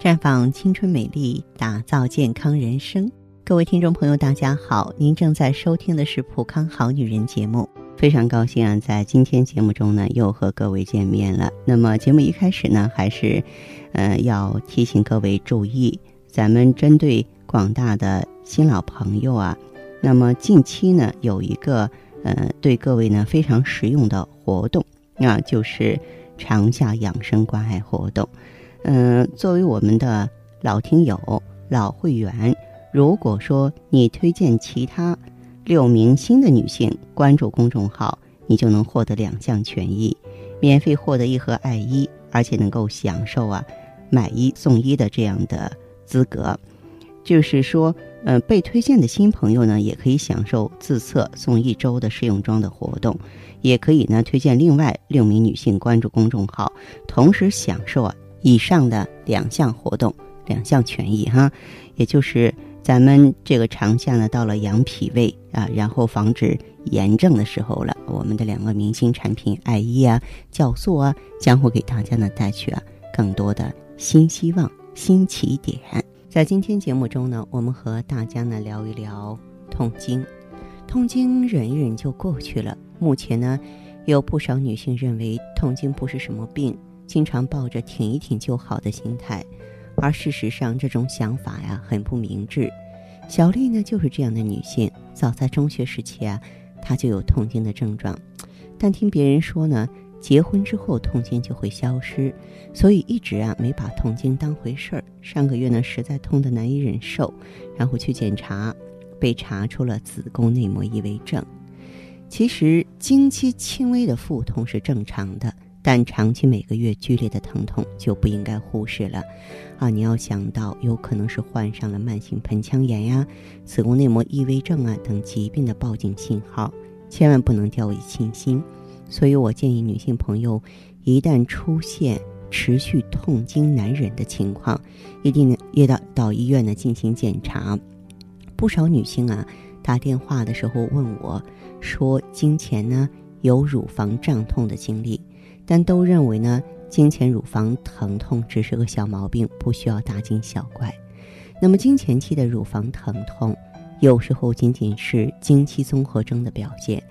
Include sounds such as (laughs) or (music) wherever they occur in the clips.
绽放青春美丽，打造健康人生。各位听众朋友，大家好，您正在收听的是《普康好女人》节目，非常高兴啊，在今天节目中呢，又和各位见面了。那么节目一开始呢，还是，呃，要提醒各位注意，咱们针对广大的新老朋友啊，那么近期呢，有一个呃，对各位呢非常实用的活动，那就是长夏养生关爱活动。嗯，作为我们的老听友、老会员，如果说你推荐其他六名新的女性关注公众号，你就能获得两项权益：免费获得一盒爱衣，而且能够享受啊买一送一的这样的资格。就是说，呃，被推荐的新朋友呢，也可以享受自测送一周的试用装的活动，也可以呢推荐另外六名女性关注公众号，同时享受啊。以上的两项活动，两项权益哈，也就是咱们这个长夏呢，到了养脾胃啊，然后防止炎症的时候了。我们的两个明星产品艾依啊、酵素啊，将会给大家呢带去啊更多的新希望、新起点。在今天节目中呢，我们和大家呢聊一聊痛经。痛经忍一忍就过去了。目前呢，有不少女性认为痛经不是什么病。经常抱着挺一挺就好的心态，而事实上这种想法呀很不明智。小丽呢就是这样的女性，早在中学时期啊，她就有痛经的症状，但听别人说呢，结婚之后痛经就会消失，所以一直啊没把痛经当回事儿。上个月呢实在痛得难以忍受，然后去检查，被查出了子宫内膜异位症。其实经期轻微的腹痛是正常的。但长期每个月剧烈的疼痛就不应该忽视了，啊，你要想到有可能是患上了慢性盆腔炎呀、子宫内膜异位症啊等疾病的报警信号，千万不能掉以轻心。所以我建议女性朋友，一旦出现持续痛经难忍的情况，一定约到到医院呢进行检查。不少女性啊打电话的时候问我，说经前呢有乳房胀痛的经历。但都认为呢，经前乳房疼痛只是个小毛病，不需要大惊小怪。那么经前期的乳房疼痛，有时候仅仅是经期综合征的表现。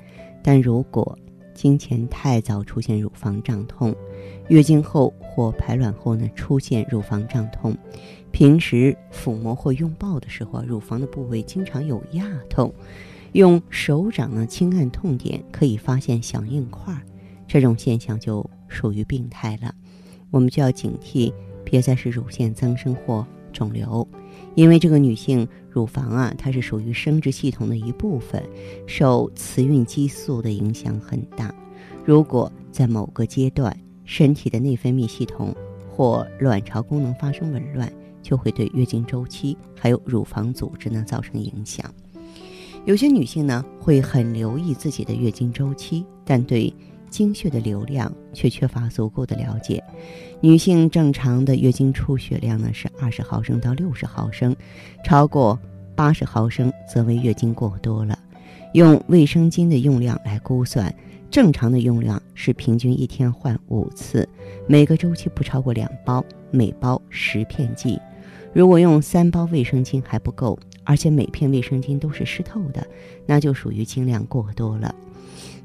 但如果经前太早出现乳房胀痛，月经后或排卵后呢出现乳房胀痛，平时抚摸或拥抱的时候，乳房的部位经常有压痛，用手掌呢轻按痛点，可以发现小硬块。这种现象就属于病态了，我们就要警惕，别再是乳腺增生或肿瘤，因为这个女性乳房啊，它是属于生殖系统的一部分，受雌孕激素的影响很大。如果在某个阶段，身体的内分泌系统或卵巢功能发生紊乱，就会对月经周期还有乳房组织呢造成影响。有些女性呢会很留意自己的月经周期，但对经血的流量却缺乏足够的了解。女性正常的月经出血量呢是二十毫升到六十毫升，超过八十毫升则为月经过多了。用卫生巾的用量来估算，正常的用量是平均一天换五次，每个周期不超过两包，每包十片剂。如果用三包卫生巾还不够，而且每片卫生巾都是湿透的，那就属于经量过多了。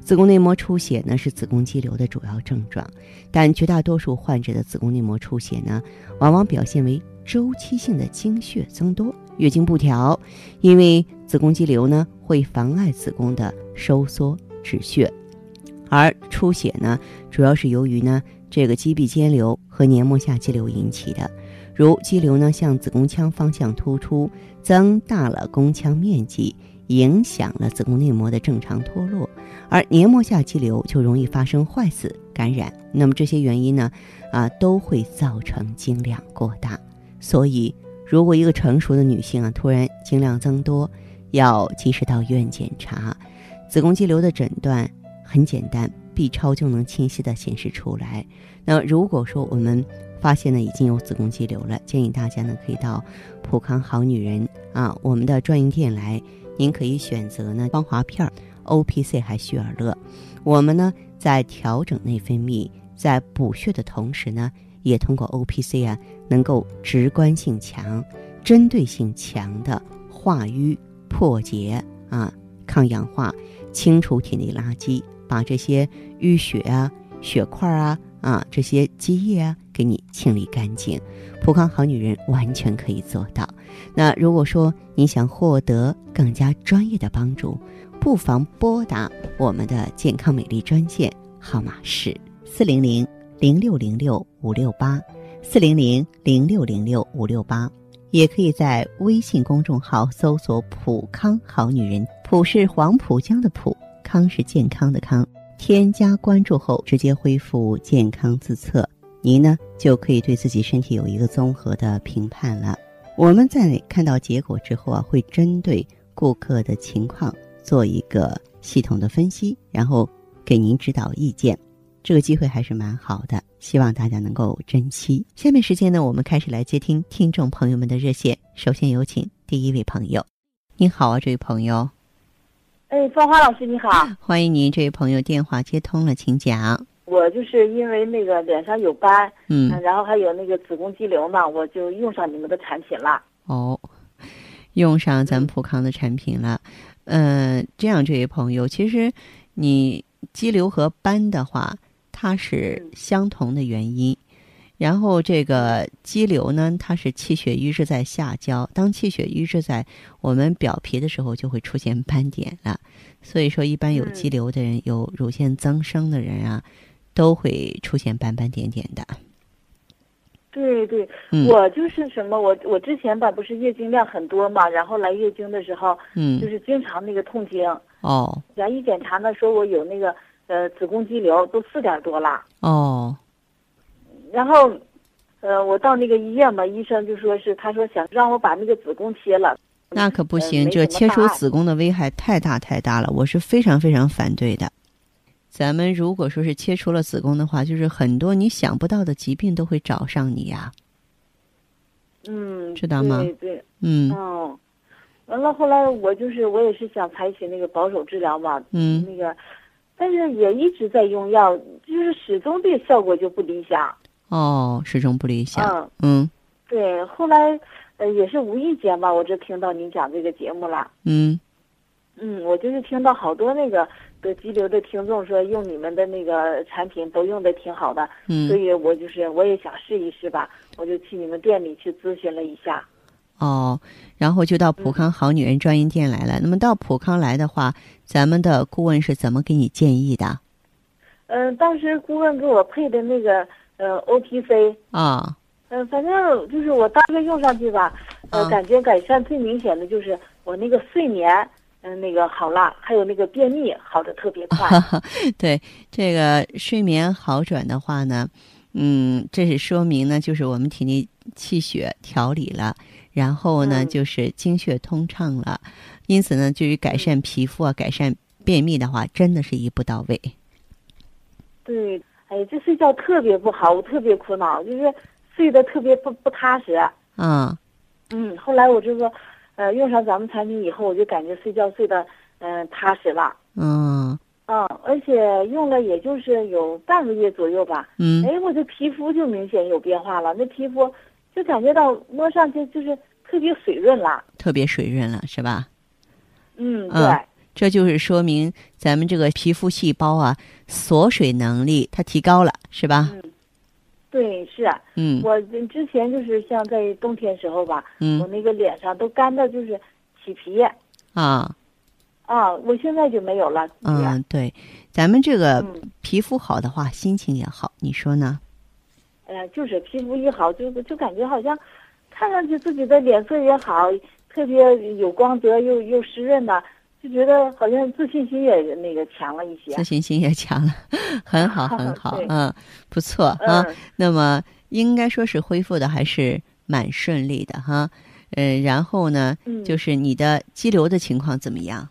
子宫内膜出血呢是子宫肌瘤的主要症状，但绝大多数患者的子宫内膜出血呢，往往表现为周期性的经血增多、月经不调。因为子宫肌瘤呢会妨碍子宫的收缩止血，而出血呢主要是由于呢这个肌壁间瘤和黏膜下肌瘤引起的。如肌瘤呢向子宫腔方向突出，增大了宫腔面积。影响了子宫内膜的正常脱落，而黏膜下肌瘤就容易发生坏死感染。那么这些原因呢，啊，都会造成经量过大。所以，如果一个成熟的女性啊，突然经量增多，要及时到医院检查。子宫肌瘤的诊断很简单，B 超就能清晰的显示出来。那如果说我们发现呢已经有子宫肌瘤了，建议大家呢可以到普康好女人啊我们的专营店来。您可以选择呢芳华片、O P C 还旭尔乐。我们呢在调整内分泌、在补血的同时呢，也通过 O P C 啊，能够直观性强、针对性强的化瘀、破结啊、抗氧化、清除体内垃圾，把这些淤血啊、血块啊啊这些积液啊给你清理干净。普康好女人完全可以做到。那如果说你想获得更加专业的帮助，不妨拨打我们的健康美丽专线，号码是四零零零六零六五六八，四零零零六零六五六八，也可以在微信公众号搜索“普康好女人”，普是黄浦江的普，康是健康的康。添加关注后，直接恢复健康自测，您呢就可以对自己身体有一个综合的评判了。我们在看到结果之后啊，会针对顾客的情况做一个系统的分析，然后给您指导意见。这个机会还是蛮好的，希望大家能够珍惜。下面时间呢，我们开始来接听听众朋友们的热线。首先有请第一位朋友，您好啊，这位朋友。哎，芳华老师你好，欢迎您，这位朋友电话接通了，请讲。我就是因为那个脸上有斑，嗯，然后还有那个子宫肌瘤嘛，我就用上你们的产品了。哦，用上咱们普康的产品了。嗯，这样，这位朋友，其实你肌瘤和斑的话，它是相同的原因。然后这个肌瘤呢，它是气血瘀滞在下焦，当气血瘀滞在我们表皮的时候，就会出现斑点了。所以说，一般有肌瘤的人，有乳腺增生的人啊。都会出现斑斑点点的。对对，我就是什么，我我之前吧，不是月经量很多嘛，然后来月经的时候，嗯，就是经常那个痛经。哦。然后一检查呢，说我有那个呃子宫肌瘤，都四点多了。哦。然后，呃，我到那个医院嘛，医生就说是，他说想让我把那个子宫切了。那可不行，这切除子宫的危害太大太大了，我是非常非常反对的。咱们如果说是切除了子宫的话，就是很多你想不到的疾病都会找上你呀。嗯，知道吗？对对，嗯。哦，完了，后来我就是我也是想采取那个保守治疗嘛。嗯。那个，但是也一直在用药，就是始终对效果就不理想。哦，始终不理想。嗯。嗯。对，后来呃也是无意间吧，我这听到您讲这个节目了。嗯。嗯，我就是听到好多那个。得肌瘤的听众说用你们的那个产品都用的挺好的，嗯，所以我就是我也想试一试吧，我就去你们店里去咨询了一下。哦，然后就到普康好女人专营店来了。那么到普康来的话，咱们的顾问是怎么给你建议的？嗯，当时顾问给我配的那个呃 O P C 啊，嗯，反正就是我当时用上去吧，呃，感觉改善最明显的就是我那个睡眠。嗯，那个好了，还有那个便秘好的特别快。(laughs) 对，这个睡眠好转的话呢，嗯，这是说明呢，就是我们体内气血调理了，然后呢，就是经血通畅了，因此呢，对于改善皮肤啊、改善便秘的话，真的是一步到位。对，哎，这睡觉特别不好，我特别苦恼，就是睡得特别不不踏实。嗯。嗯，后来我这个。呃，用上咱们产品以后，我就感觉睡觉睡得嗯踏实了。嗯。嗯，而且用了也就是有半个月左右吧。嗯。哎，我的皮肤就明显有变化了，那皮肤就感觉到摸上去就是特别水润了。特别水润了，是吧？嗯，对。这就是说明咱们这个皮肤细胞啊，锁水能力它提高了，是吧？嗯。对，是，嗯，我之前就是像在冬天时候吧，嗯，我那个脸上都干的，就是起皮，啊，啊，我现在就没有了。嗯，对，咱们这个皮肤好的话，心情也好，你说呢？哎呀，就是皮肤一好，就就感觉好像看上去自己的脸色也好，特别有光泽，又又湿润的。就觉得好像自信心也那个强了一些，自信心也强了，(laughs) 很好 (laughs) 很好，嗯，不错啊。那么应该说是恢复的还是蛮顺利的哈，嗯，然后呢，就是你的肌瘤的情况怎么样？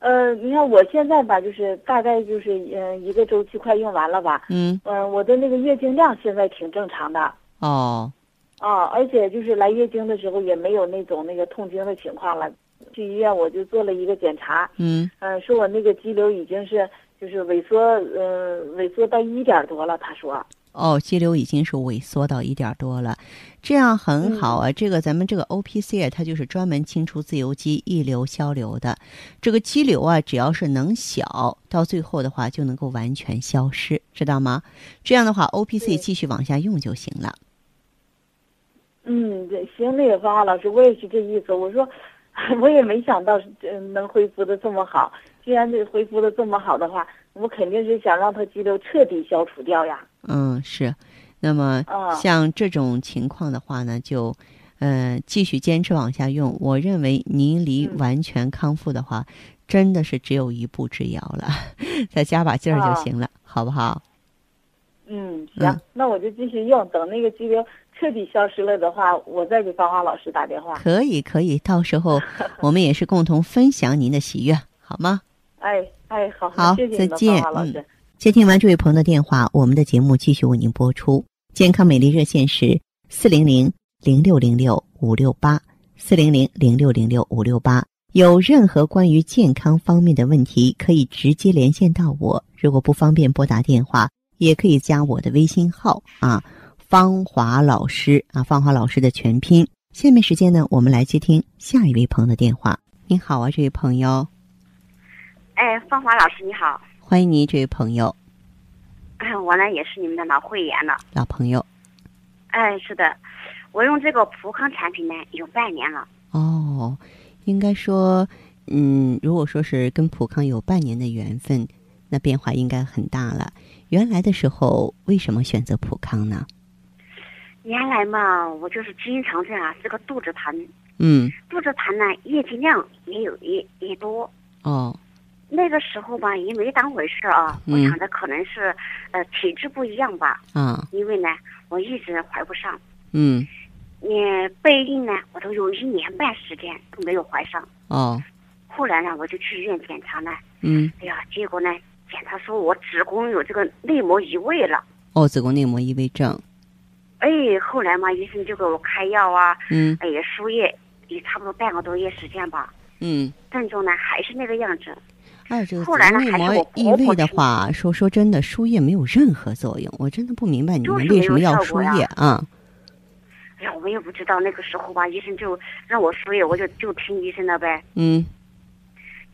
呃，你看我现在吧，就是大概就是嗯一个周期快用完了吧，嗯。嗯，我的那个月经量现在挺正常的。哦，啊，而且就是来月经的时候也没有那种那个痛经的情况了。去医院我就做了一个检查，嗯，嗯，说我那个肌瘤已经是就是萎缩，嗯，萎缩到一点多了。他说，哦，肌瘤已经是萎缩到一点多了，这样很好啊。这个咱们这个 O P C 啊，它就是专门清除自由基、溢流消瘤的。这个肌瘤啊，只要是能小，到最后的话就能够完全消失，知道吗？这样的话，O P C 继续往下用就行了。嗯，对，行，那个芳华老师，我也是这意思。我说，(laughs) 我也没想到嗯能恢复的这么好。既然这恢复的这么好的话，我肯定是想让他肌瘤彻底消除掉呀。嗯，是。那么像这种情况的话呢，就呃继续坚持往下用。我认为您离完全康复的话，真的是只有一步之遥了，(laughs) 再加把劲儿就行了，好不好？嗯，行，那我就继续用。等那个肌瘤彻底消失了的话，我再给芳华老师打电话。可以，可以，到时候 (laughs) 我们也是共同分享您的喜悦，好吗？哎哎，好，好，再见，老师。接听完这位朋友的电话，我们的节目继续为您播出。健康美丽热线是四零零零六零六五六八四零零零六零六五六八。有任何关于健康方面的问题，可以直接连线到我。如果不方便拨打电话，也可以加我的微信号啊，芳华老师啊，芳华老师的全拼。下面时间呢，我们来接听下一位朋友的电话。您好啊，这位朋友。哎，芳华老师你好，欢迎你，这位朋友。哎，我呢也是你们的老会员了，老朋友。哎，是的，我用这个普康产品呢有半年了。哦，应该说，嗯，如果说是跟普康有半年的缘分。那变化应该很大了。原来的时候为什么选择普康呢？原来嘛，我就是经常这样，这个肚子疼。嗯。肚子疼呢，月经量也有也也多。哦。那个时候吧，也没当回事啊。我想着可能是，呃，体质不一样吧。啊。因为呢，我一直怀不上。嗯。你备孕呢，我都有一年半时间都没有怀上。哦。后来呢，我就去医院检查呢。嗯。哎呀，结果呢？检查说我子宫有这个内膜移位了。哦，子宫内膜异位症。哎，后来嘛，医生就给我开药啊。嗯。哎呀，输液也差不多半个多月时间吧。嗯。症状呢还是那个样子。哎，这个子宫内膜异位的话，说说真的，输液没有任何作用。我真的不明白你们为什么要输液啊？哎呀，我也不知道，那个时候吧，医生就让我输液，我就就听医生的呗。嗯。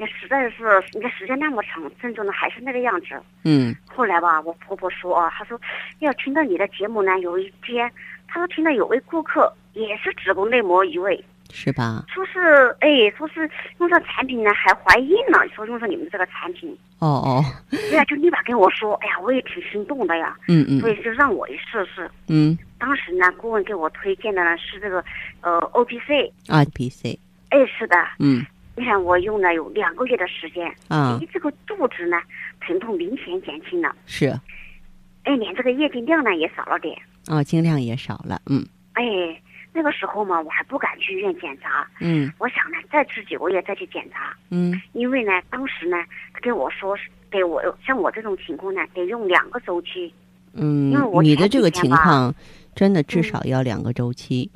那实在是，你看时间那么长，症状呢还是那个样子。嗯。后来吧，我婆婆说啊，她说要听到你的节目呢，有一天，她说听到有位顾客也是子宫内膜移位，是吧？说是哎，说是用上产品呢还怀孕了，说用上你们这个产品。哦哦。(laughs) 对呀，就立马跟我说，哎呀，我也挺心动的呀。嗯嗯。所以就让我也试试。嗯。当时呢，顾问给我推荐的呢是这个呃 O P C。O P C。哎，是的。嗯。你看，我用了有两个月的时间，啊，这个肚子呢，疼痛明显减轻了，是，哎，连这个月经量呢也少了点，哦，经量也少了，嗯，哎，那个时候嘛，我还不敢去医院检查，嗯，我想呢，再吃几个月再去检查，嗯，因为呢，当时呢，他跟我说，给我像我这种情况呢，得用两个周期，嗯，因为我你的这个情况，真的至少要两个周期。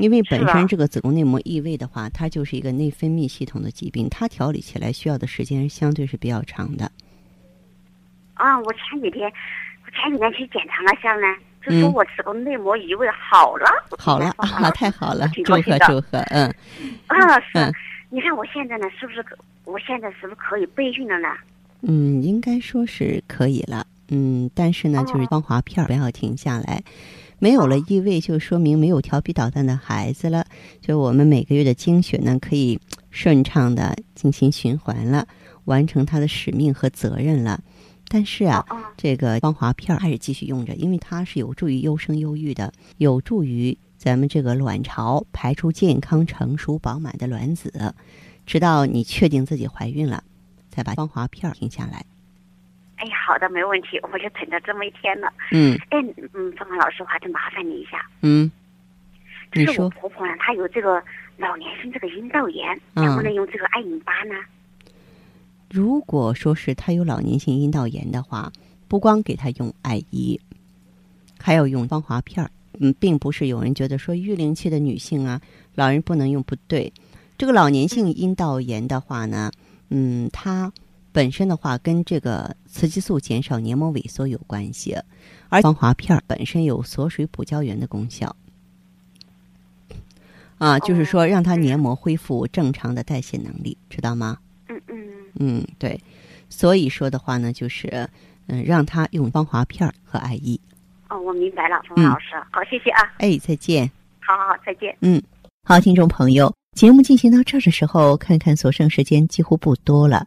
因为本身这个子宫内膜异位的话，它就是一个内分泌系统的疾病，它调理起来需要的时间相对是比较长的。啊，我前几天，我前几天去检查了下呢，就说我子宫内膜异位好了。好了啊，(laughs) 太好了，祝贺祝贺，嗯。啊，是。你看我现在呢，是不是？我现在是不是可以备孕了呢？嗯，应该说是可以了。嗯，但是呢，就是光滑片不要停下来。没有了异味，就说明没有调皮捣蛋的孩子了。就我们每个月的经血呢，可以顺畅的进行循环了，完成它的使命和责任了。但是啊，这个光华片还是继续用着，因为它是有助于优生优育的，有助于咱们这个卵巢排出健康、成熟、饱满的卵子。直到你确定自己怀孕了，再把光华片停下来。哎，好的，没问题，我就等着这么一天了。嗯。哎，嗯，芳芳老师，我还得麻烦你一下。嗯。就是我婆婆呢，她有这个老年性这个阴道炎，能不能用这个艾引巴呢？如果说是她有老年性阴道炎的话，不光给她用艾姨，还要用芳华片儿。嗯，并不是有人觉得说育龄期的女性啊，老人不能用，不对。这个老年性阴道炎的话呢，嗯，它。本身的话跟这个雌激素减少黏膜萎缩有关系，而防滑片本身有锁水补胶原的功效。啊，就是说让它黏膜恢复正常的代谢能力，知道吗？嗯嗯嗯，对。所以说的话呢，就是嗯，让他用芳华片和艾叶。哦，我明白了，冯老师，好，谢谢啊。哎，再见。好好好，再见。嗯，好，听众朋友，节目进行到这儿的时候，看看所剩时间几乎不多了。